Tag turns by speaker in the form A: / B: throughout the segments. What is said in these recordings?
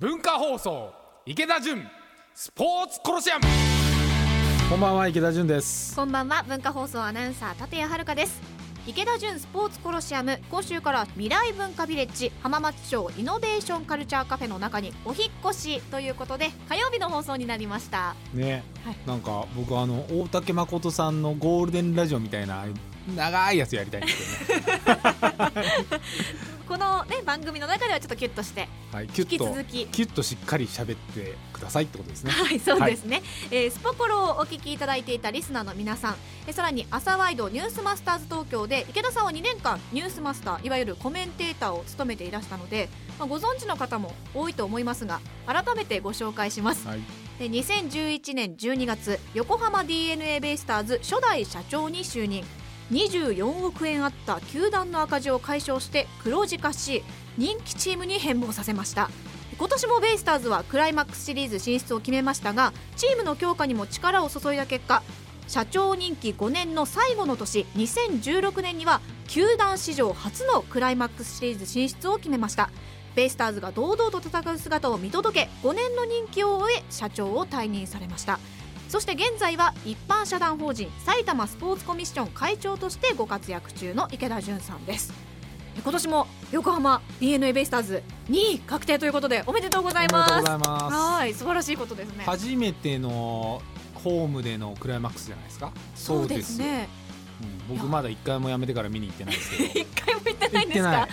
A: 文化放送池田純スポーツコロシアム。こんばんは池田純です。
B: こんばんは文化放送アナウンサー立谷遥です。池田純スポーツコロシアム。今週から未来文化ビレッジ浜松町イノベーションカルチャーカフェの中にお引っ越しということで火曜日の放送になりました。
A: ね、
B: はい。
A: なんか僕あの大竹誠さんのゴールデンラジオみたいな長いやつやりたいんですけどね、
B: このね番組の中ではちょっとキュッとして
A: はい、
B: 引き続き。
A: キュッとしっかり喋ってくださいってことですね。
B: はいそうですね、えースポコロをお聞きいただいていたリスナーの皆さんえさらに朝ワイドニュースマスターズ東京で池田さんは2年間ニュースマスターいわゆるコメンテーターを務めていらしたので、まあ、ご存知の方も多いと思いますが改めてご紹介します。
A: はい。
B: で2011年12月横浜 d n a ベイスターズ初代社長に就任24億円あった球団の赤字を解消して黒字化し人気チームに変貌させました。今年もベイスターズはクライマックスシリーズ進出を決めましたがチームの強化にも力を注いだ結果社長任期5年の最後の年2016年には球団史上初のクライマックスシリーズ進出を決めました。ベイスターズが堂々と戦う姿を見届け5年の任期を終え社長を退任されました。そして現在は一般社団法人埼玉スポーツコミッション会長としてご活躍中の池田純さんです。今年も横浜 d n a ベイスターズ2位確定ということでおめでとうございます。
A: おめでとうございます。
B: はい素晴らしいことですね。
A: 初めてのホームでのクライマックスじゃないですか？
B: そうですね。
A: うん僕まだ一回もやめてから見に行ってないですけど。
B: 一回も行ってないんですか？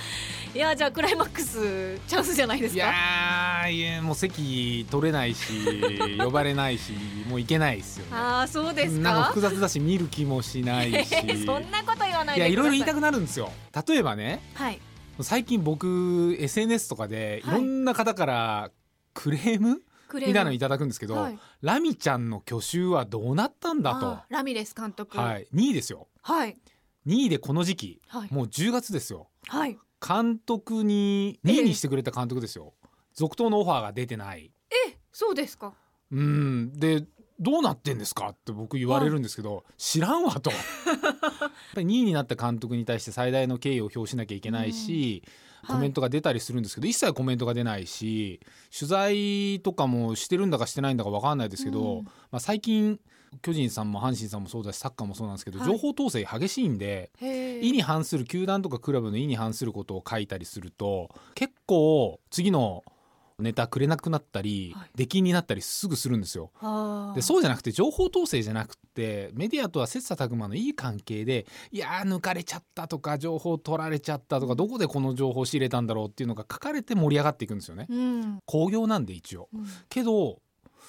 A: い
B: いやじゃあクライマックスチャンスじゃないですか？
A: いやもう席取れないし呼ばれないしもう行けないですよね。
B: ああそうですか？
A: なんか複雑だし見る気もしないし。
B: そんなこと言わない
A: いやい
B: でください。
A: ろいろ言いたくなるんですよ。例えばね
B: はい。
A: 最近僕 SNS とかでい
B: はい。
A: ろんな方からクレーム？
B: クレーム？
A: みたいなのいただくんですけど、
B: はい。
A: ラミちゃんの去就はどうなったんだ
B: あーラミレス監督。
A: と、はい、2位ですよ。
B: はい。
A: 2位でこの時期
B: はい。
A: もう10月ですよ。
B: はい
A: 監督に2位にしてくれた監督ですよ、続投のオファーが出てない。
B: えそうですか。
A: うん。でどうなってんですかって僕言われるんですけど、知らんわと。やっぱり2位になった監督に対して最大の敬意を表しなきゃいけないし、コメントが出たりするんですけど、一切コメントが出ないし取材とかもしてるんだかしてないんだか分かんないですけど、
B: うん。
A: まあ、最近巨人さんも阪神さんもそうだしサッカーもそうなんですけど、
B: はい。
A: 情報統制激しいんで意に反する球団とかクラブの意に反することを書いたりすると結構次のネタくれなくなったり、
B: はい。
A: 出禁になったりすぐするんですよ。でそうじゃなくて情報統制じゃなくてメディアとは切磋琢磨のいい関係でいやー抜かれちゃったとか情報取られちゃったとかどこでこの情報を仕入れたんだろうっていうのが書かれて盛り上がっていくんですよね。
B: うん。
A: 興行なんで一応。
B: うん。
A: けど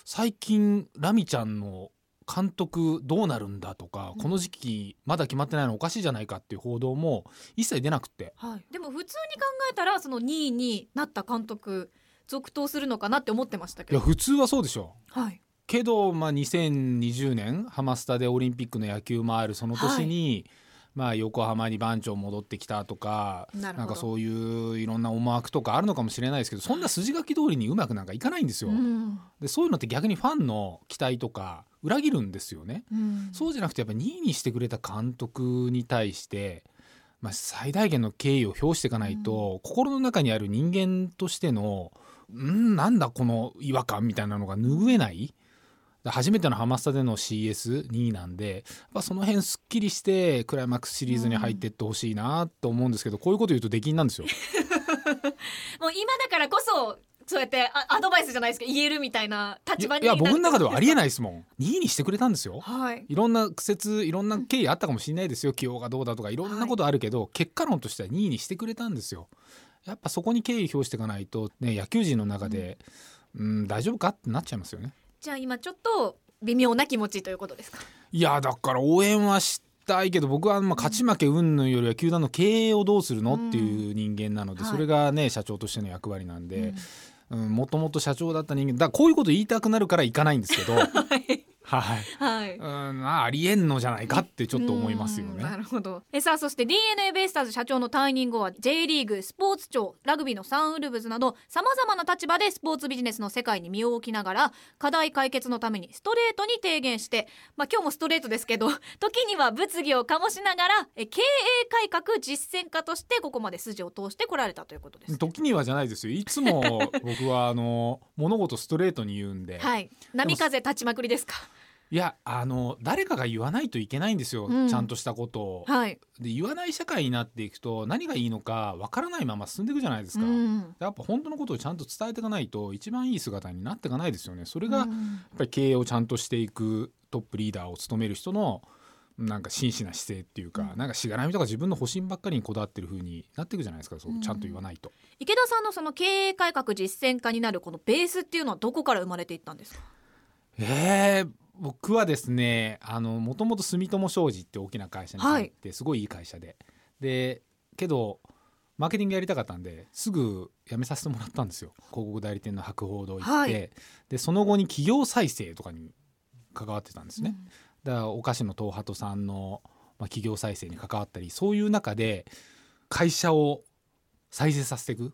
A: 最近ラミちゃんの監督どうなるんだとか、
B: うん。
A: この時期まだ決まってないのおかしいじゃないかっていう報道も一切出なくって。
B: はい、でも普通に考えたらその2位になった監督続投するのかなって思ってましたけど。
A: いや普通はそうでしょ
B: はい。
A: けど、まあ、2020年ハマスタでオリンピックの野球もあるその年に、まあ、横浜に番長戻ってきたとか
B: な
A: んかそういういろんな思惑とかあるのかもしれないですけどそんな筋書き通りにうまくなんかいかないんですよ。
B: うん。
A: でそういうのって逆にファンの期待とか裏切るんですよね。
B: うん。
A: そうじゃなくてやっぱ2位にしてくれた監督に対して、まあ、最大限の敬意を表していかないと、心の中にある人間としてのんなんだこの違和感みたいなのが拭えない初めてのハマスタでの CS2 位なんでやっぱその辺すっきりしてクライマックスシリーズに入っていってほしいなと思うんですけど、こういうこと言うと出禁なんですよ。
B: もう今だからこそそうやってあアドバイスじゃないですか言えるみたいない立場に
A: やいや僕の中ではありえ
B: ない
A: ですもん2位にしてくれたんですよ。
B: はい
A: いろんな苦節いろんな経緯あったかもしれないですよ 起用がどうだとかいろんなことあるけど、結果論としては2位にしてくれたんですよ。やっぱそこに敬意表していかないと、ね、野球人の中で、うん、大丈夫かってなっちゃいますよね。
B: じゃあ今ちょっと微妙な気持ちということですか？
A: いやだから応援はしたいけど僕はまあ勝ち負け云々よりは球団の経営をどうするのっていう人間なので、
B: はい。
A: それがね社長としての役割なんで
B: うん。
A: もともと社長だった人間だこういうこと言いたくなるから行かないんですけど。
B: はい
A: はい
B: はい
A: うんまあありえんのじゃないかってちょっと思いますよ
B: うんな
A: ね。
B: るほどえさあそして DNA ベイスターズ社長の退任後は J リーグスポーツ庁ラグビーのサンウルブズなどさまざまな立場でスポーツビジネスの世界に身を置きながら課題解決のためにストレートに提言して、まあ、今日もストレートですけど 時には物議を醸しながらえ経営改革実践家としてここまで筋を通してこられたということです。
A: 時にはじゃないですよいつも僕はあの物事ストレートに言うんで、
B: はい波風立ちまくりですか？
A: いやあの誰かが言わないといけないんですよ、
B: うん
A: ちゃんとしたことを。
B: はい。
A: で言わない社会になっていくと何がいいのかわからないまま進んでいくじゃないですか。
B: うん
A: やっぱ本当のことをちゃんと伝えていかないと一番いい姿になっていかないですよね。それがやっ
B: うん
A: ぱり経営をちゃんとしていくトップリーダーを務める人のなんか真摯な姿勢っていうか、
B: うん
A: なんかしがらみとか自分の保身ばっかりにこだわってる風になっていくじゃないですかそう
B: うん
A: ちゃんと言わないと。
B: 池田さんのその経営改革実践家になるこのベースっていうのはどこから生まれていったんですか？
A: えー僕はですねあのもともと住友商事って大きな会社に入って、すごいいい会社で。でけどマーケティングやりたかったんですぐ辞めさせてもらったんですよ。広告代理店の博報堂行って、
B: はい。
A: でその後に企業再生とかに関わってたんですね、
B: うん。
A: だからお菓子の東ハトさんの、まあ、企業再生に関わったりそういう中で会社を再生させていく、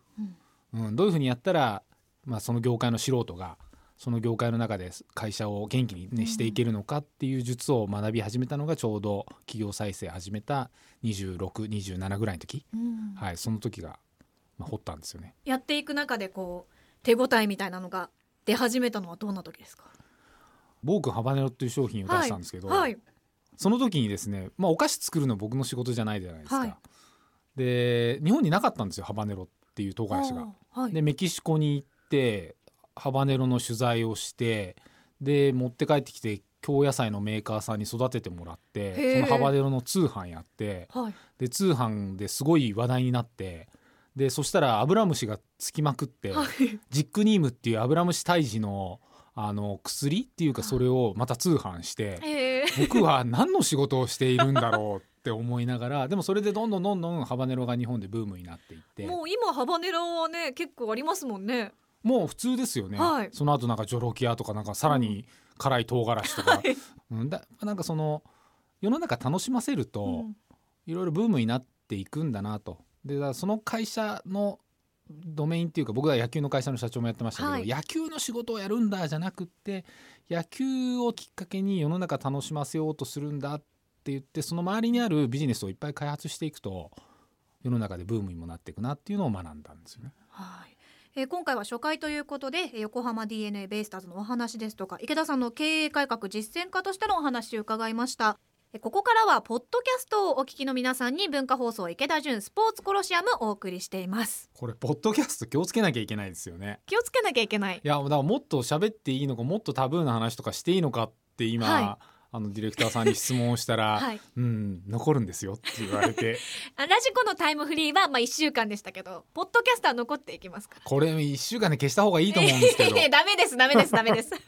A: うんどういうふうにやったら、まあ、その業界の素人がその業界の中で会社を元気に、ね、していけるのかっていう術を学び始めたのがちょうど企業再生始めた2627ぐらいの時、
B: うん
A: はい、その時が、まあ、掘ったんですよね。
B: やっていく中でこう手応えみたいなのが出始めたのはどんな時ですか？
A: ボークンハバネロっていう商品を出したんですけど、
B: はい。
A: その時にですね、まあ、お菓子作るの僕の仕事じゃないじゃないですか。
B: はい
A: で日本になかったんですよハバネロっていう唐辛子が。でメキシコに行ってハバネロの取材をしてで持って帰ってきて京野菜のメーカーさんに育ててもらってそのハバネロの通販やって
B: はい。
A: で通販ですごい話題になってでそしたらアブラムシがつきまくって、
B: はい。
A: ジックニームっていうアブラムシ退治のあの薬っていうかそれをまた通販して。
B: えー、
A: 僕は何の仕事をしているんだろうって思いながら でもそれでどんどんどんどんハバネロが日本でブームになっていって
B: もう今ハバネロはね結構ありますもんね。
A: もう普通ですよね、
B: はい。
A: その後なんかジョロキアとかなんかさらに辛い唐辛子とか、
B: はい。
A: うん、だなんかその世の中楽しませると、
B: うん。
A: いろいろブームになっていくんだなと。でだその会社のドメインっていうか僕は野球の会社の社長もやってましたけど、
B: はい。
A: 野球の仕事をやるんだじゃなくって野球をきっかけに世の中楽しませようとするんだって言ってその周りにあるビジネスをいっぱい開発していくと世の中でブームにもなっていくなっていうのを学んだんですよね。
B: はい。えー今回は初回ということでえー横浜 d n a ベイスターズのお話ですとか池田さんの経営改革実践家としてのお話を伺いました。えーここからはポッドキャストをお聞きの皆さんに文化放送池田純スポーツコロシアムお送りしています。
A: これポッドキャスト気をつけなきゃいけないですよね。
B: 気をつけなきゃいけない。
A: いやだからもっと喋っていいのかもっとタブーな話とかしていいのかって今、
B: は
A: あのディレクターさんに質問をしたら「
B: はい。
A: うん残るんですよ」って言われて。
B: あラジコのタイムフリーはまあ1週間でしたけどポッドキャストは残っていきますか？ら
A: これ1週間で消した方がいいと思うんですけど。
B: ダメですダメですダメです。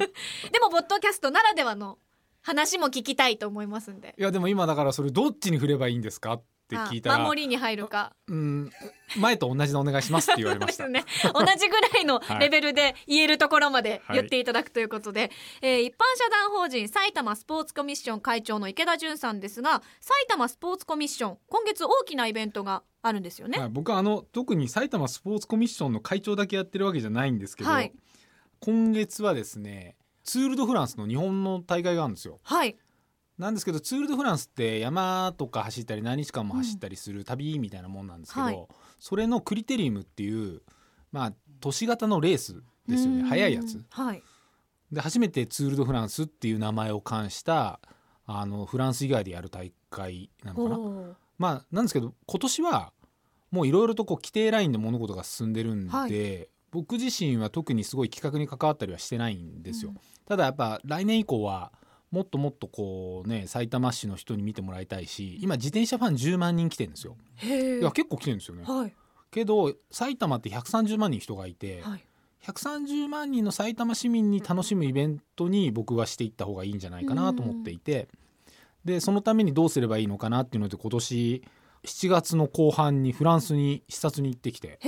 B: でもポッドキャストならではの話も聞きたいと思いますんで。
A: いやでも今だからそれどっちに振ればいいんですか？って聞いたら
B: あ守りに入るか。
A: うん前と同じでお願いしますって言われました。
B: ね、同じぐらいのレベルで言えるところまで言っていただくということで、えー一般社団法人埼玉スポーツコミッション会長の池田純さんですが埼玉スポーツコミッション今月大きなイベントがあるんですよね。
A: はい、僕はあの特に埼玉スポーツコミッションの会長だけやってるわけじゃないんですけど、
B: はい。
A: 今月はですねツール・ド・フランスの日本の大会があるんですよ。
B: はい、
A: なんですけどツール・ド・フランスって山とか走ったり何日間も走ったりする旅みたいなもんなんですけど、
B: はい。
A: それのクリテリウムっていうまあ都市型のレースですよね。速いやつ。
B: はい、
A: で初めてツール・ド・フランスっていう名前を冠したあのフランス以外でやる大会なのかな。まあなんですけど今年はもういろいろとこう規定ラインで物事が進んでるんで、
B: はい。
A: 僕自身は特にすごい企画に関わったりはしてないんですよ。
B: うん。
A: ただやっぱ来年以降はもっともっとこうね埼玉市の人に見てもらいたいし今自転車ファン10万人来てるんですよ。いや結構来てるんですよね。
B: はい。
A: けど埼玉って130万人人がいて、
B: はい。
A: 130万人の埼玉市民に楽しむイベントに僕はしていった方がいいんじゃないかなと思っていて、でそのためにどうすればいいのかなっていうので今年7月の後半にフランスに視察に行ってきて、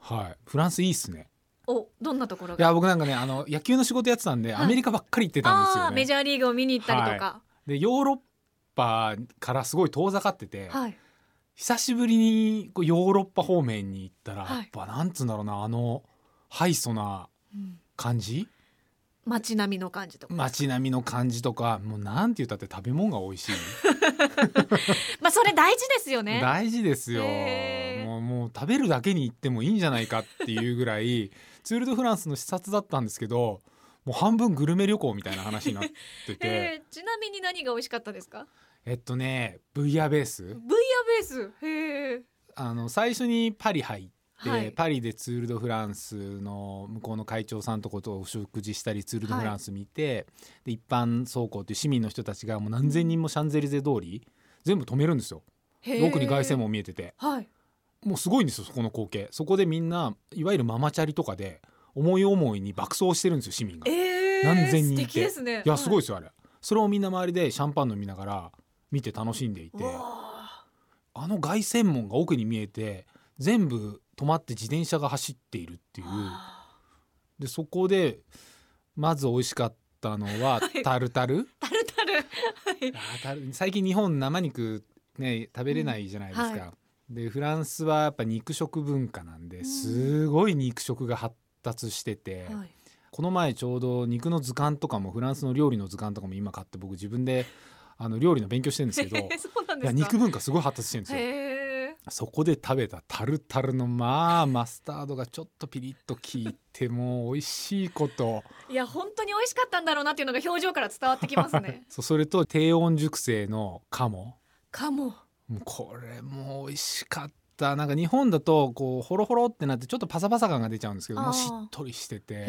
A: はい、フランスいいっすね
B: おどんなところ
A: い
B: が
A: や僕なんかねあの野球の仕事やってたんで、
B: はい。
A: アメリカばっかり行ってたんですよね。
B: メジャーリーグを見に行ったりとか。
A: でヨーロッパからすごい遠ざかってて、
B: はい、
A: 久しぶりにこうヨーロッパ方面に行ったら、
B: はい。
A: やっぱなんつうんだろうなあのハイソな
B: うん。
A: 感じ？
B: 街並みの感じとか、
A: 街並みの感じとかもうなんて言ったって食べ物が美味しい、
B: ですよね。
A: 大事ですよ。もうもう食べるだけに行ってもいいんじゃないかっていうぐらい ツール・ド・フランスの視察だったんですけどもう半分グルメ旅行みたいな話になってて。
B: えー。ちなみに何が美味しかったですか？
A: えっとねブイヤベース。
B: ブイヤベース？へえ
A: あの最初にパリ入って、
B: はい。
A: パリでツール・ド・フランスの向こうの会長さんとことお食事したりツール・ド・フランス見て、で一般走行っていう市民の人たちがもう何千人もシャンゼリゼ通り全部止めるんですよ奥に凱旋門見えてて。
B: はい。
A: もうすごいんですよそこの光景。そこでみんないわゆるママチャリとかで思い思いに爆走してるんですよ市民が。い
B: えー、
A: 何千人いて。
B: ね。
A: やすごい
B: い
A: ですよあれ。それをみんな周りでシャンパン飲みながら見て楽しんでいて。
B: わ
A: あの凱旋門が奥に見えて全部止まって自転車が走っているっていう。
B: あ。
A: でそこでまず美味しかったのは
B: はい。
A: タルタル。
B: タルタル。はい。
A: あータル最近日本生肉ね食べれないじゃないですか、
B: うん。は
A: でフランスはやっぱ肉食文化なんで
B: ん。
A: すごい肉食が発達してて、
B: はい。
A: この前ちょうど肉の図鑑とかもフランスの料理の図鑑とかも今買って僕自分で あの料理の勉強してるんですけど いや肉文化すごい発達してるんですよ。そこで食べたタルタルのまあマスタードがちょっとピリッと効いてもう美味しいこと。
B: いや本当に美味しかったんだろうなっていうのが表情から伝わってきますね。
A: そうそれと低温熟成の鴨
B: かも。
A: これも美味しかった。なんか日本だとこうホロホロってなってちょっとパサパサ感が出ちゃうんですけどもうしっとりしてて。
B: へ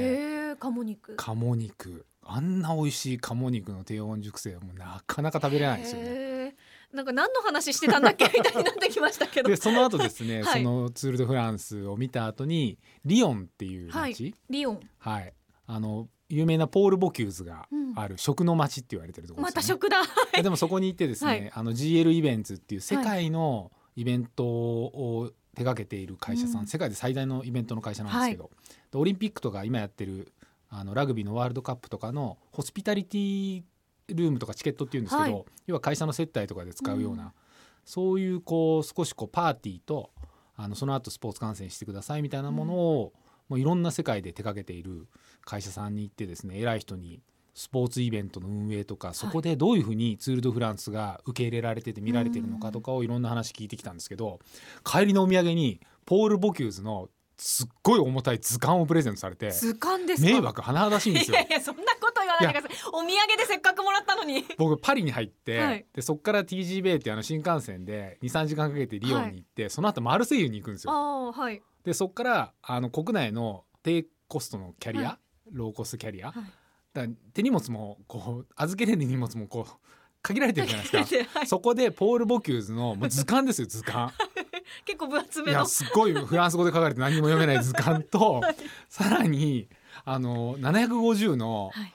B: え鴨肉。
A: 鴨肉。あんな美味しい鴨肉の低温熟成はもうなかなか食べれないですよね。
B: なんか何の話してたんだっけみたいになってきましたけど。
A: でその後ですね、
B: はい。
A: そのツール・ド・フランスを見た後にリヨンっていう街、
B: リオン。
A: はい、あの有名なポール・ボキューズがある食の街って言われてるところ
B: ま
A: ですよ、ね。
B: た食だ。
A: ででもそこに行ってですね、
B: はい。
A: あの GL イベンツっていう世界のイベントを手掛けている会社さん、
B: うん。
A: 世界で最大のイベントの会社なんですけど、でオリンピックとか今やってるあのラグビーのワールドカップとかのホスピタリティルームとかチケットっていうんですけど、
B: はい。
A: 要は会社の接待とかで使うような、
B: うん。
A: そういうこう少しこうパーティーとあのその後スポーツ観戦してくださいみたいなものを、もういろんな世界で手掛けている会社さんに行ってですね偉い人にスポーツイベントの運営とかそこでどういうふうにツール・ド・フランスが受け入れられてて見られてるのかとかをいろんな話聞いてきたんですけど帰りのお土産にポール・ボキューズのすっごい重たい図鑑をプレゼントされて
B: 図鑑ですか？
A: 迷惑甚だしいんです
B: い
A: よ
B: や。いやそんなこと言わないでくださいお土産でせっかくもらったのに。
A: 僕パリに入って、
B: はい。
A: でそこから TG ベイっていうあの新幹線で23時間かけてリヨンに行って、その後マルセイユに行くんですよ。
B: はい。
A: でそこからあの国内の低コストのキャリア、
B: は
A: ローコストキャリア、
B: はい。
A: だ手荷物もこう預けれる荷物もこう限られてるじゃないですか。
B: はい。
A: そこでポール・ボキューズのもう図鑑ですよ図鑑。
B: 結構分厚め
A: い
B: の
A: やすっごいフランス語で書かれて何にも読めない図鑑と さらにあの750の
B: はい。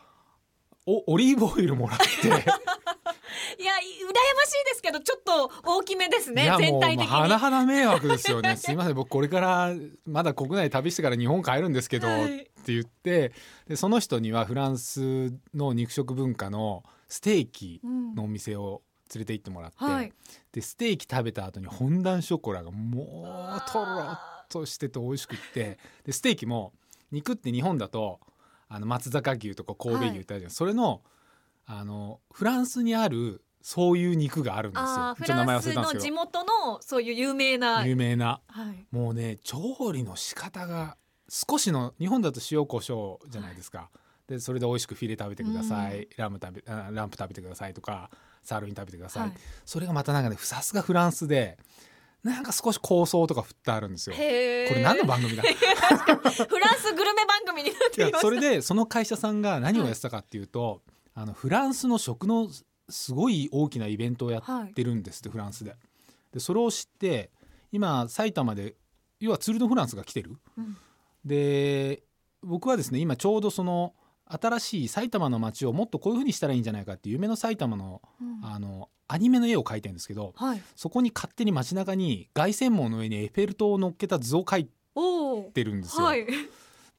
A: おオリーブオイルもらって。
B: いや羨ましいですけどちょっと大きめですね全体的に。
A: まあ甚だ迷惑ですよね。すいません。僕これからまだ国内旅してから日本帰るんですけど、
B: はい
A: って言ってでその人にはフランスの肉食文化のステーキ
B: うん。
A: のお店を連れて行ってもらって、
B: はい。
A: でステーキ食べた後にフォンダンショコラがもうとろっとしてて美味しくってでステーキも肉って日本だとあの松坂牛とか神戸牛ってあるじゃん、それのあのフランスにあるそういう肉があるんですよ。ちょ名前
B: ランス
A: 忘れたんですけど。
B: の地元のそういう有名な。
A: 有名な。
B: はい。
A: もうね調理の仕方が少しの日本だと塩コショウじゃないですか、でそれで美味しくフィレ食べてください、
B: うん
A: ラム食べあランプ食べてくださいとかサーロイン食べてください、
B: はい。
A: それがまたなんかねさすがフランスでなんか少し香草とか振ってあるんですよ。これ何の番組だ？い
B: フランスグルメ番組になっていま
A: それでその会社さんが何をやってたかっていうと、あのフランスの食のすごい大きなイベントをやってるんですって、フランスで。でそれを知って今埼玉で要はツール・ド・フランスが来てる。
B: うん
A: で僕はですね今ちょうどその新しい埼玉の街をもっとこういう風にしたらいいんじゃないかっていう夢の埼玉の
B: うん。
A: あのアニメの絵を描いてるんですけど
B: はい。
A: そこに勝手に街中に凱旋門の上にエッフェル塔を乗っけた図を描いてるんですよ。
B: はい。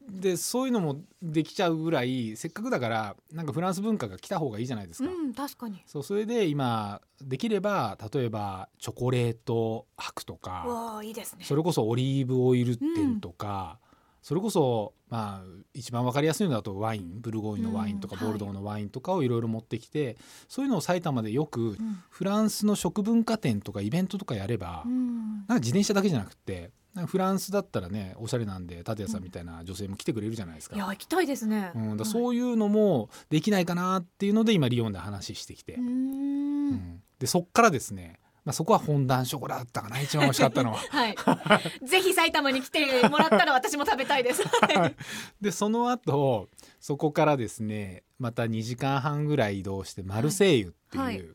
A: でそういうのもできちゃうぐらいせっかくだからなんかフランス文化が来た方がいいじゃないですか。
B: うん確かに。
A: そうそれで今できれば例えばチョコレート博とか
B: わあいいですね。
A: それこそオリーブオイル店とか、それこそまあ一番わかりやすいのだとワインブルゴーニュのワインとか
B: うん
A: ボルドーのワインとかをいろいろ持ってきて、そういうのを埼玉でよく
B: うん。
A: フランスの食文化展とかイベントとかやれば、
B: うん。
A: なんか自転車だけじゃなくてフランスだったらねおしゃれなんで立谷さんみたいな女性も来てくれるじゃないですか。
B: いや行きたいですね。
A: うん、だそういうのもできないかなっていうので今リヨンで話してきて、
B: う
A: ん。でそっからですね、まあ、そこは本段ショコラだったかな。一番美味しかったのは。
B: はい。ぜひ埼玉に来てもらったら私も食べたいです。は い
A: でその後そこからですねまた2時間半ぐらい移動してマルセイユっていう、
B: はい。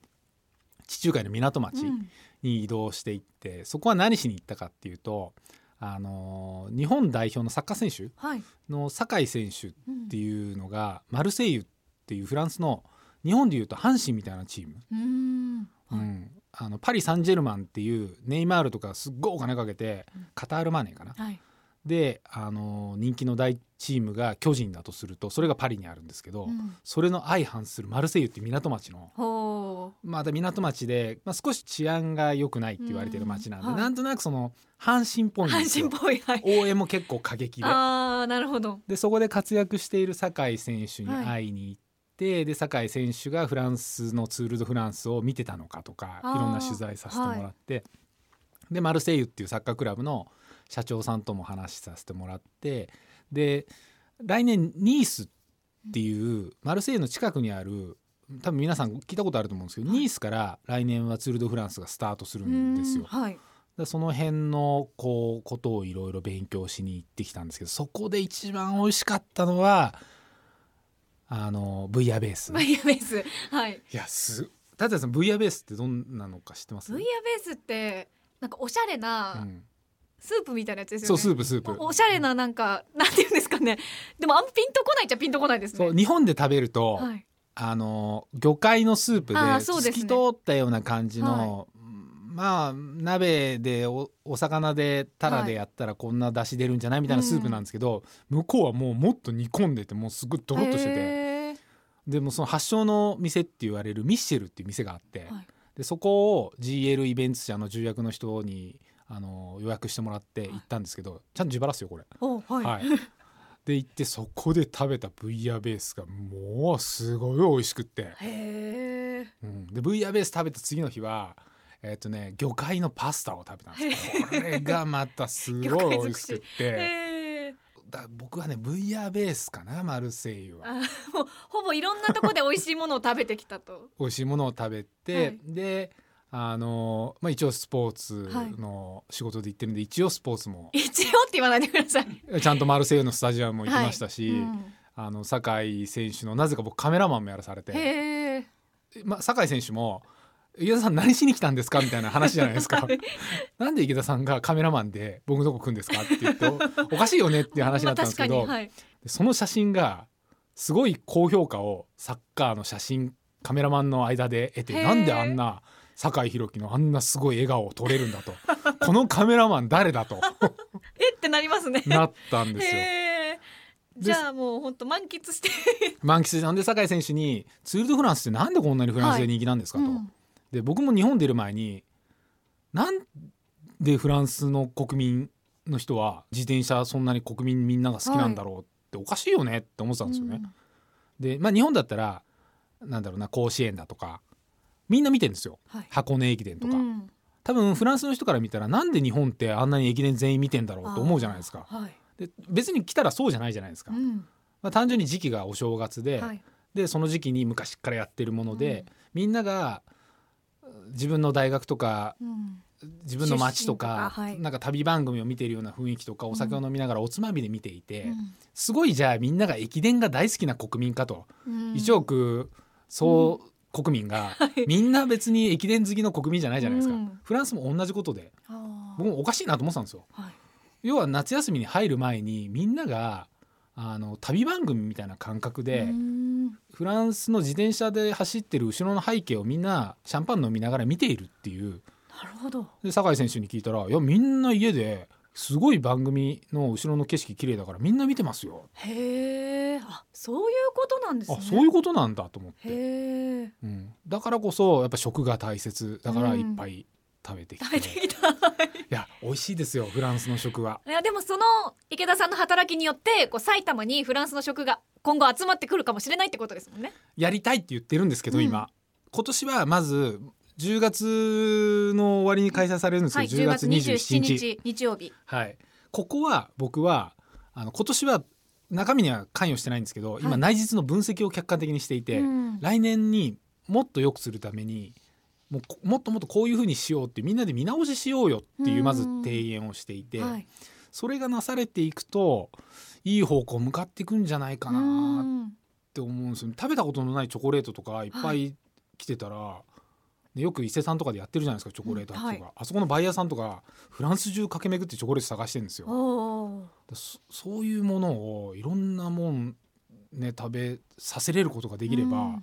A: 地中海の港町
B: うん。
A: に移動していって、そこは何しに行ったかっていうと、あのー日本代表のサッカー選手
B: はい。
A: の酒井選手っ
B: うん
A: ていうのが、マルセイユっていうフランスの日本でいうと阪神みたいなチーム、
B: うーん
A: うんあのパリ・サンジェルマンっていうネイマールとかすっごいお金かけて
B: うん。
A: カタールマネーかな、
B: はい。
A: で、あの人気の大チームが巨人だとするとそれがパリにあるんですけど、
B: うん。
A: それの相反するマルセイユっていう港町の
B: ほ
A: また港町で、まあ、少し治安が良くないって言われてる町なんで、
B: うんはい。
A: なんとなくその阪神っぽいんですよ。
B: 神っぽい。はい。
A: 応援も結構過激で。
B: ああなるほど。
A: でそこで活躍している酒井選手に会いに行って、で酒井選手がフランスのツール・ド・フランスを見てたのかとかいろんな取材させてもらって、でマルセイユっていうサッカークラブの社長さんとも話させてもらってで来年ニースっていうマルセイユの近くにある多分皆さん聞いたことあると思うんですけど、
B: はい。
A: ニースから来年はツール・ド・フランスがスタートするんですよ。
B: う。んはい。
A: でその辺のこうことをいろいろ勉強しに行ってきたんですけどそこで一番美味しかったのはあのブイヤベース。
B: ブイヤベース。はい。
A: いやすたださんブイヤベースってどんなのか知ってます？
B: ブイヤベースってなんかおしゃれ
A: う
B: なん。スープみたいなやつですよね。
A: そうスープスープ。
B: おおしゃれななんかなんていうんですかね。でもあんピンとこないっちゃピンとこないですね。
A: そう日本で食べると、
B: はい。
A: あの魚介のスープで透き通ったような感じの、まあ鍋でおお魚でタラでやったらこんな出汁出るんじゃない？みたいなスープなんですけど、向こうはもうもっと煮込んでてもうすごいドロッとしててでもその発祥の店って言われるミッシェルっていう店があって、
B: はい。
A: でそこを GL イベント社の重役の人にあの予約してもらって行ったんですけど、ちゃんと自腹っすよこれ。
B: おはい、
A: はい、で行ってそこで食べたブイヤベースがもうすごい美味しくって、
B: へえ
A: うん、でブイヤベース食べた次の日はえっ、とね魚介のパスタを食べたんですよこれがまたすごい美味しくってだ僕はねブイヤベースかなマルセイユは。
B: あもうほぼいろんなとこで美味しいものを食べてきたと。
A: 美味しいものを食べて、
B: はい。
A: であのまあ、一応スポーツの仕事で行ってるんで、一応スポーツも。
B: 一応って言わないでください。
A: ちゃんとマルセイユのスタジアムも行きましたし、
B: うん。
A: あの酒井選手のなぜか僕カメラマンもやらされて、まあ、酒井選手も「池田さん何しに来たんですか?」みたいな話じゃないですか
B: はい。
A: なんで池田さんがカメラマンで僕のとこ来るんですか？って言ってお おかしいよねっていう話になったんですけど、
B: まあはい
A: でその写真がすごい高評価をサッカーの写真カメラマンの間で得てなんであんな酒井宏樹のあんなすごい笑顔を撮れるんだと このカメラマン誰だと
B: えってなりますね
A: なったんですよ。
B: じゃあもう本当満喫して
A: 満喫してなんで酒井選手に「ツール・ド・フランスってなんでこんなにフランスで人気なんですか?」と。
B: うん
A: で僕も日本出る前になんでフランスの国民の人は自転車そんなに国民みんなが好きなんだろうっておかしいよねって思ってたんですよね。で、まあ、日本だったらなんだろうな甲子園だとかみんな見てるんですよ。
B: はい。
A: 箱根駅伝とか、
B: うん。
A: 多分フランスの人から見たらなんで日本ってあんなに駅伝全員見てんだろうと思うじゃないですか。
B: はい。
A: で別に来たらそうじゃないじゃないですか。
B: うん。
A: まあ、単純に時期がお正月で、
B: はい。
A: でその時期に昔からやってるもので、
B: うん。
A: みんなが自分の大学とか
B: うん。
A: 自分の街とかなんか旅番組を見ているような雰囲気とかお酒を飲みながらおつまみで見ていて、
B: うん。
A: すごいじゃあみんなが駅伝が大好きな国民かと、
B: うん。
A: 1億総国民が、
B: はい。
A: みんな別に駅伝好きの国民じゃないじゃないですか、
B: うん。
A: フランスも同じことで僕もおかしいなと思ってたんですよ。
B: はい。
A: 要は夏休みに入る前にみんながあの旅番組みたいな感覚で、
B: うん
A: フランスの自転車で走ってる後ろの背景をみんなシャンパン飲みながら見ているっていう。
B: なるほど。
A: で酒井選手に聞いたら「いやみんな家ですごい番組の後ろの景色綺麗だからみんな見てますよ、
B: へえあそういうことなんですね。
A: あそういうことなんだと思って、
B: へえ
A: うん、だからこそやっぱ食が大切だからいっぱい食べてきて、
B: 食べてきた。
A: いや美味しいですよフランスの食は。い
B: やでもその池田さんの働きによってこう埼玉にフランスの食が今後集まってくるかもしれないってことですもんね。
A: やりたいって言ってるんですけど、
B: うん。
A: 今。今年はまず10月の終わりに開催されるんです
B: はい
A: けど、
B: 10
A: 10
B: 月
A: 月27
B: 27
A: 日
B: 日日曜日。
A: はい、ここは僕はあの今年は中身には関与してないんですけど、今内実の分析を客観的にしていて、
B: うん。
A: 来年にもっと良くするためにもうこもっともっとこういうふうにしようってみんなで見直ししようよっていうまず提言をしていて、
B: はい。
A: それがなされていくといい方向向かっていくんじゃないかな
B: うん。
A: って思うんですよね。食べたことのないチョコレートとかいっぱい来てたら、でよく伊勢さんとかでやってるじゃないですかチョコレート発表が、
B: うん
A: あそこのバイヤーさんとかフランス中駆け巡ってチョコレート探してるんですよ。そそういうものをいろんなもんね食べさせれることができれば、
B: うん。
A: ね、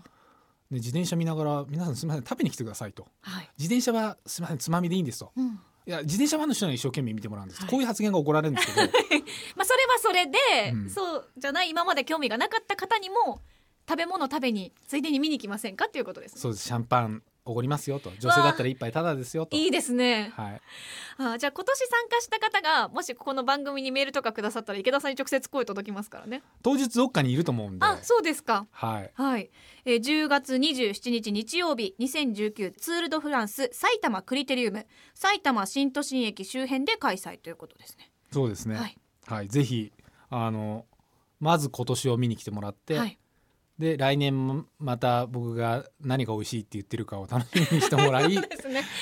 A: 自転車見ながら皆さんすみません食べに来てくださいと。
B: はい。
A: 自転車はすみませんつまみでいいんですと。
B: うん。
A: いや自転車ファンの人には一生懸命見てもらうんです、
B: はい。
A: こういう発言が起こられるんですけど。
B: まあそれはそれで、
A: うん。
B: そうじゃない今まで興味がなかった方にも食べ物食べについでに見に来ませんかっていうことですね。
A: そうです。シャンパンおごりますよと。女性だったら一杯タダですよと。
B: いいですね。
A: はい、
B: あじゃあ今年参加した方がもしここの番組にメールとかくださったら池田さんに直接声届きますからね。
A: 当日どっかにいると思うんで、
B: あそうですか。
A: はい、
B: はい、えー、10月27日日曜日2019ツール・ド・フランス埼玉クリテリウム埼玉新都心駅周辺で開催ということですね。
A: そうですね。
B: は
A: はいい、ぜひあのまず今年を見に来てもらって、
B: はい、
A: で来年また僕が何が美味しいって言ってるかを楽しみにしてもらい
B: ね。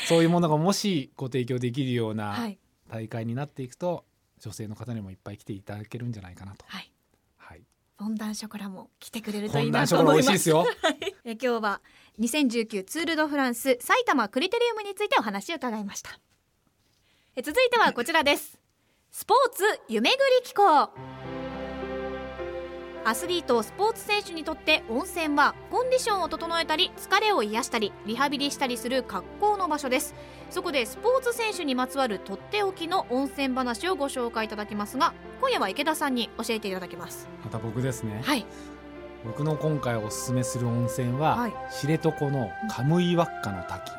A: そういうものがもしご提供できるよう
B: は
A: ない大会になっていくと、女性の方にもいっぱい来ていただけるんじゃないかなと。
B: はい。
A: はい。
B: フォンダンショコラも来てくれるといいなと思います。
A: 美味しいですよ。
B: えー今日は2019ツール・ド・フランス埼玉クリテリウムについてお話を伺いました。えー続いてはこちらです。スポーツ夢ぐり機構。アスリートスポーツ選手にとって温泉はコンディションを整えたり疲れを癒したりリハビリしたりする格好の場所ですそこでスポーツ選手にまつわるとっておきの温泉話をご紹介いただきますが今夜は池田さんに教えていただきます
A: また僕ですね。
B: はい
A: 僕の今回おすすめする温泉は、
B: はい
A: 知床のカムイワッカの滝。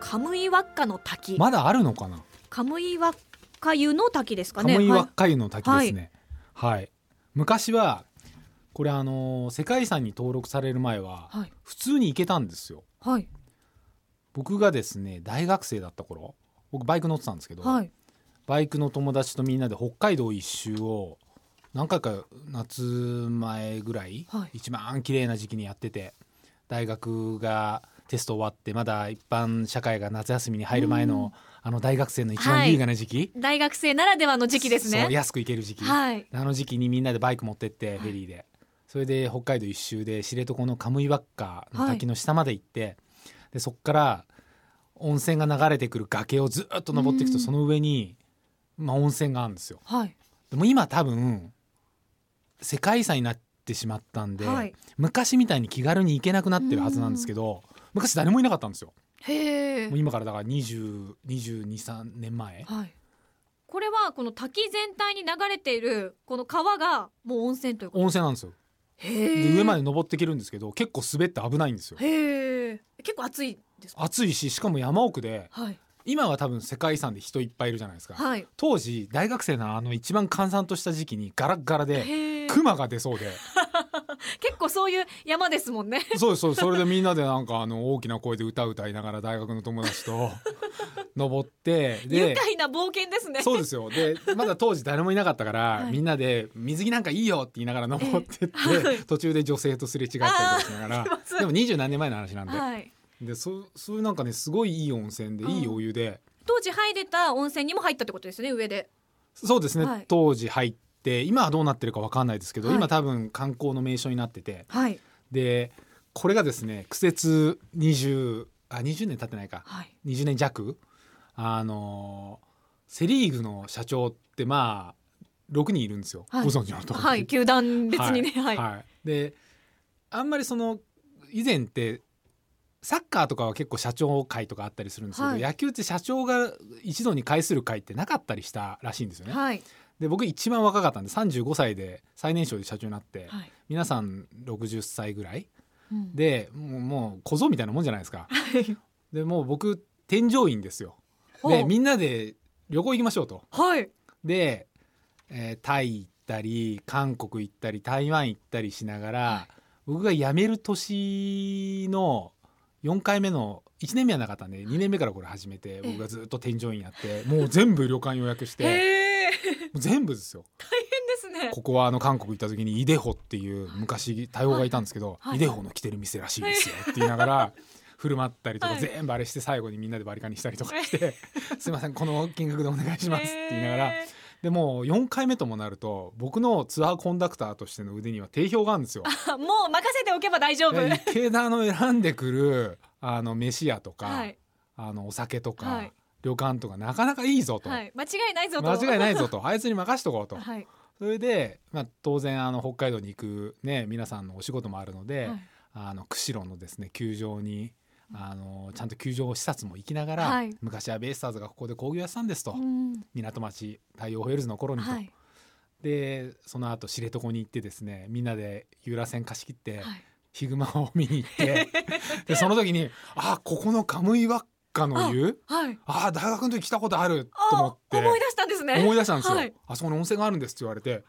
B: カムイワッカの滝、
A: まだあるのかな？
B: カムイワッカ湯の滝ですか
A: カ
B: ね
A: ムイワッカ湯の滝ですね。はい。昔はこれあの世界遺産に登録される前は普通に行けたんですよ。
B: はい。
A: 僕がですね大学生だった頃僕バイク乗ってたんですけど、
B: はい。
A: バイクの友達とみんなで北海道一周を何回か夏前ぐらい、
B: はい。
A: 一番綺麗な時期にやってて大学がテスト終わってまだ一般社会が夏休みに入る前の、あの大学生の一番優雅な時期、
B: 大学生ならではの時期ですね。
A: そう安く行ける時期、
B: はい。
A: あの時期にみんなでバイク持ってってフェリーで、それで北海道一周で知床のカムイワッカの滝の下まで行って、でそこから温泉が流れてくる崖をずっと登っていくと、
B: うん
A: その上に、まあ、温泉があるんですよ。
B: はい
A: でも今多分世界遺産になってしまったんで、
B: はい
A: 昔みたいに気軽に行けなくなってるはずなんですけど、昔誰もいなかったんですよ。
B: へえ
A: もう今からだから202223年前。
B: はいこれはこの滝全体に流れているこの川がもう温泉ということ
A: 温泉なんですよ。上まで登っていけるんですけど結構滑って危ないんですよ。
B: 結構暑いですか？
A: 暑いししかも山奥で
B: はい。
A: 今は多分世界遺産で人いっぱいいるじゃないですか、
B: はい。
A: 当時大学生のあの一番閑散とした時期にガラッガラでクマが出そうで。
B: 結構そういう山ですもんね。
A: そうですそうです。それでみんなでなんかあの大きな声で歌歌いながら大学の友達と 登って
B: 愉
A: で
B: 快な冒険ですね。
A: そうですよ。でまだ当時誰もいなかったから、
B: はい。
A: みんなで水着なんかいいよって言いながら登ってって、
B: ええはい。
A: 途中で女性とすれ違ったりとかしながら。でも二十何年前の話なんで,、
B: はい。
A: でそそういうなんかねすごいいい温泉でいいお湯で。
B: 当時入れた温泉にも入ったってことですね上で。
A: そうですね、
B: はい。
A: 当時入って今はどうなってるかわかんないですけど、
B: はい。
A: 今多分観光の名所になってて。
B: はい。
A: でこれがですね苦節20あ20年経ってないか。
B: はい。
A: 20年弱？あのーセ・リーグの社長ってまあ6人いるんですよ、
B: はい。
A: ご存知の通り。
B: はい。球団別にね。はい。
A: はい。であんまりその以前ってサッカーとかは結構社長会とかあったりするんですけど、
B: はい。
A: 野球って社長が一度に会する会ってなかったりしたらしいんですよね。
B: はい。
A: で僕一番若かったんで35歳で最年少で社長になって、
B: はい。
A: 皆さん60歳ぐらい
B: うん
A: でもうもう小僧みたいなもんじゃないですか。
B: はい。
A: でもう僕添乗員ですよ。でみんなで旅行行きましょうと。
B: はい。
A: で、えータイ行ったり韓国行ったり台湾行ったりしながら、
B: は
A: 僕が辞める年の4回目の1年目はなかったんで2年目からこれ始めて僕がずっと添乗員やってもう全部旅館予約して。
B: へえ
A: もう全部ですよ。
B: ね。
A: ここはあの韓国行った時にイデホっていう昔対応がいたんですけど、
B: はい。
A: イデホの来てる店らしいですよって言いながら 振る舞ったりとか
B: はい。
A: 全部あれして最後にみんなでバリカンにしたりとかして「すいませんこの金額でお願いします」って言いながら。
B: へ
A: でもう4回目ともなると僕のツアーコンダクターとしての腕には定評があるんですよ。
B: ーもう任せておけば大丈夫。
A: で池田の選んでくるあの飯屋とか、
B: はい。
A: あのお酒とか、
B: はい。
A: 旅館とかなかなかいいぞと、
B: はい。間違いないぞと。
A: 間違いないぞと。あいつに任しとこうと。
B: はい
A: それで、まあ、当然あの北海道に行く、ね、皆さんのお仕事もあるので、
B: はい。
A: あの釧路のですね球場にあのちゃんと球場視察も行きながら、
B: はい。
A: 昔はベイスターズがここで工業やってたんですと、
B: うん。
A: 港町太陽ホエールズの頃にと、
B: はい。
A: でその後知床に行ってですねみんなで遊覧船貸し切って、
B: はい。
A: ヒグマを見に行ってでその時にあここのカムイワッカの湯
B: はい。
A: あ大学の時来たことある。と思
B: あ
A: って。
B: 思い出したんですね。
A: 思い出したんですよ、
B: はい。
A: あそこに温泉があるんですって言われて。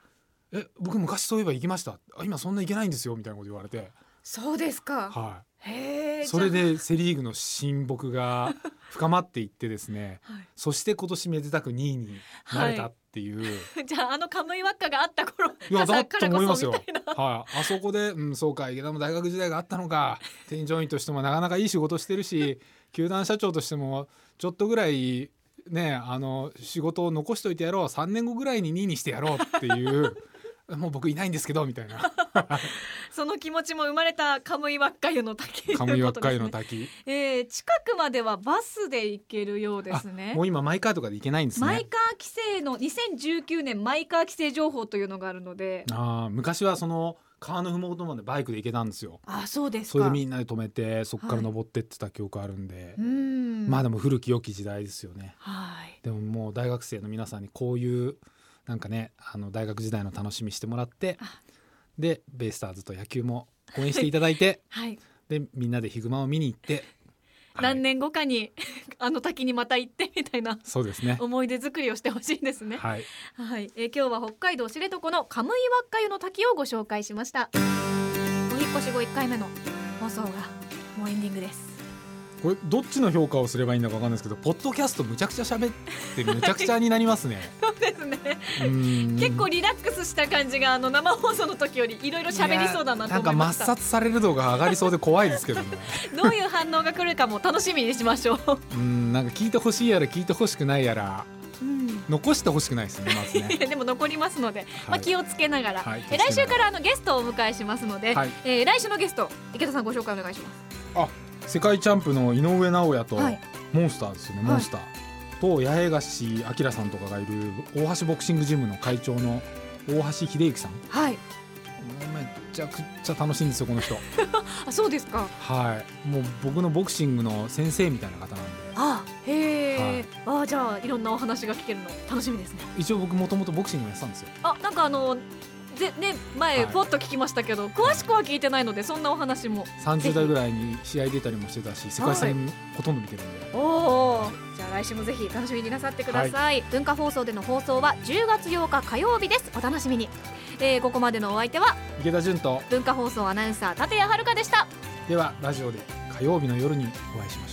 A: え僕昔そういえば行きました。あ今そんな行けないんですよ。みたいなこと言われて。
B: そうですか。
A: は
B: へえ
A: いそれでセ・リーグの親睦が 深まっていってですね。
B: あはい。
A: そして今年めでたく2位になれたっていう、
B: じゃああのカムイワッカがあった頃
A: い、やだと思いますよ。
B: だからこそみたいな。
A: はい、あそこで、うん、そうか池田も大学時代があったのか添乗員としてもなかなかいい仕事してるし球団社長としてもちょっとぐらいねあの仕事を残しといてやろう。3年後ぐらいに2位にしてやろうっていう。もう僕いないんですけどみたいな。
B: その気持ちも生まれたカムイワッカ湯の滝
A: カムイワッカイの滝、
B: えー近くまではバスで行けるようですね。
A: もう今マイカーとかで行けないんですね。
B: マイカー規制の2019年マイカー規制情報というのがあるので。
A: あー昔はその川のふもとまでバイクで行けたんですよ。
B: あそうですか。
A: それでみんなで止めてそこから登ってってた記憶あるんで、
B: うん。
A: まあでも古き良き時代ですよね。
B: はい。
A: でももう大学生の皆さんにこういうなんかねあの大学時代の楽しみしてもらって
B: あ。
A: でベイスターズと野球も応援していただいて
B: はい。
A: でみんなでヒグマを見に行って、はい
B: 何年後かに あの滝にまた行ってみたいな
A: そうですね。
B: 思い出作りをしてほしいですね。
A: はい。
B: はい、えー今日は北海道知床のカムイワッカ湯の滝をご紹介しました。お引っ越し後1回目の放送がもうエンディングです
A: これどっちの評価をすればいいんだかわかんないですけどポッドキャストむちゃくちゃ喋ってむちゃくちゃになりますね。
B: そうですね。結構リラックスした感じがあの生放送の時よりいろいろ喋りそうだなと思いました。
A: なんか抹殺される度が上がりそうで怖いですけどね。
B: どういう反応が来るかも楽しみにしましょう、
A: うんなんか聞いてほしいやら聞いてほしくないやら
B: うん。
A: 残してほしくないですねまずね。
B: でも残りますので、まあ、気をつけながら、
A: はい
B: え来週からあのゲストをお迎えしますので、
A: はい。
B: えー来週のゲスト池田さんご紹介お願いします。
A: あ世界チャンプの井上尚弥と
B: はい。
A: モンスターですよね、
B: はい。
A: モンスターと八重樫明さんとかがいる大橋ボクシングジムの会長の大橋秀之さん。も
B: はい、
A: うめちゃくちゃ楽しいんですよこの人。
B: あそうですか。
A: はい。もう僕のボクシングの先生みたいな方なんで。
B: あへえ、
A: はい。
B: あじゃあいろんなお話が聞けるの楽しみですね。
A: 一応僕もともとボクシングもやってたんですよ。
B: あなんかあのぜね前
A: はい。
B: ポッと聞きましたけど、詳しくは聞いてないのでそんなお話も。
A: 30代ぐらいに試合出たりもしてたし世界戦ほとんど見てるんで、
B: おおじゃあ来週もぜひ楽しみになさってください、文化放送での放送は10月8日火曜日です。お楽しみに、えー、ここまでのお相手は
A: 池田純と。
B: 文化放送アナウンサー立谷遥でした。
A: ではラジオで火曜日の夜にお会いしましょう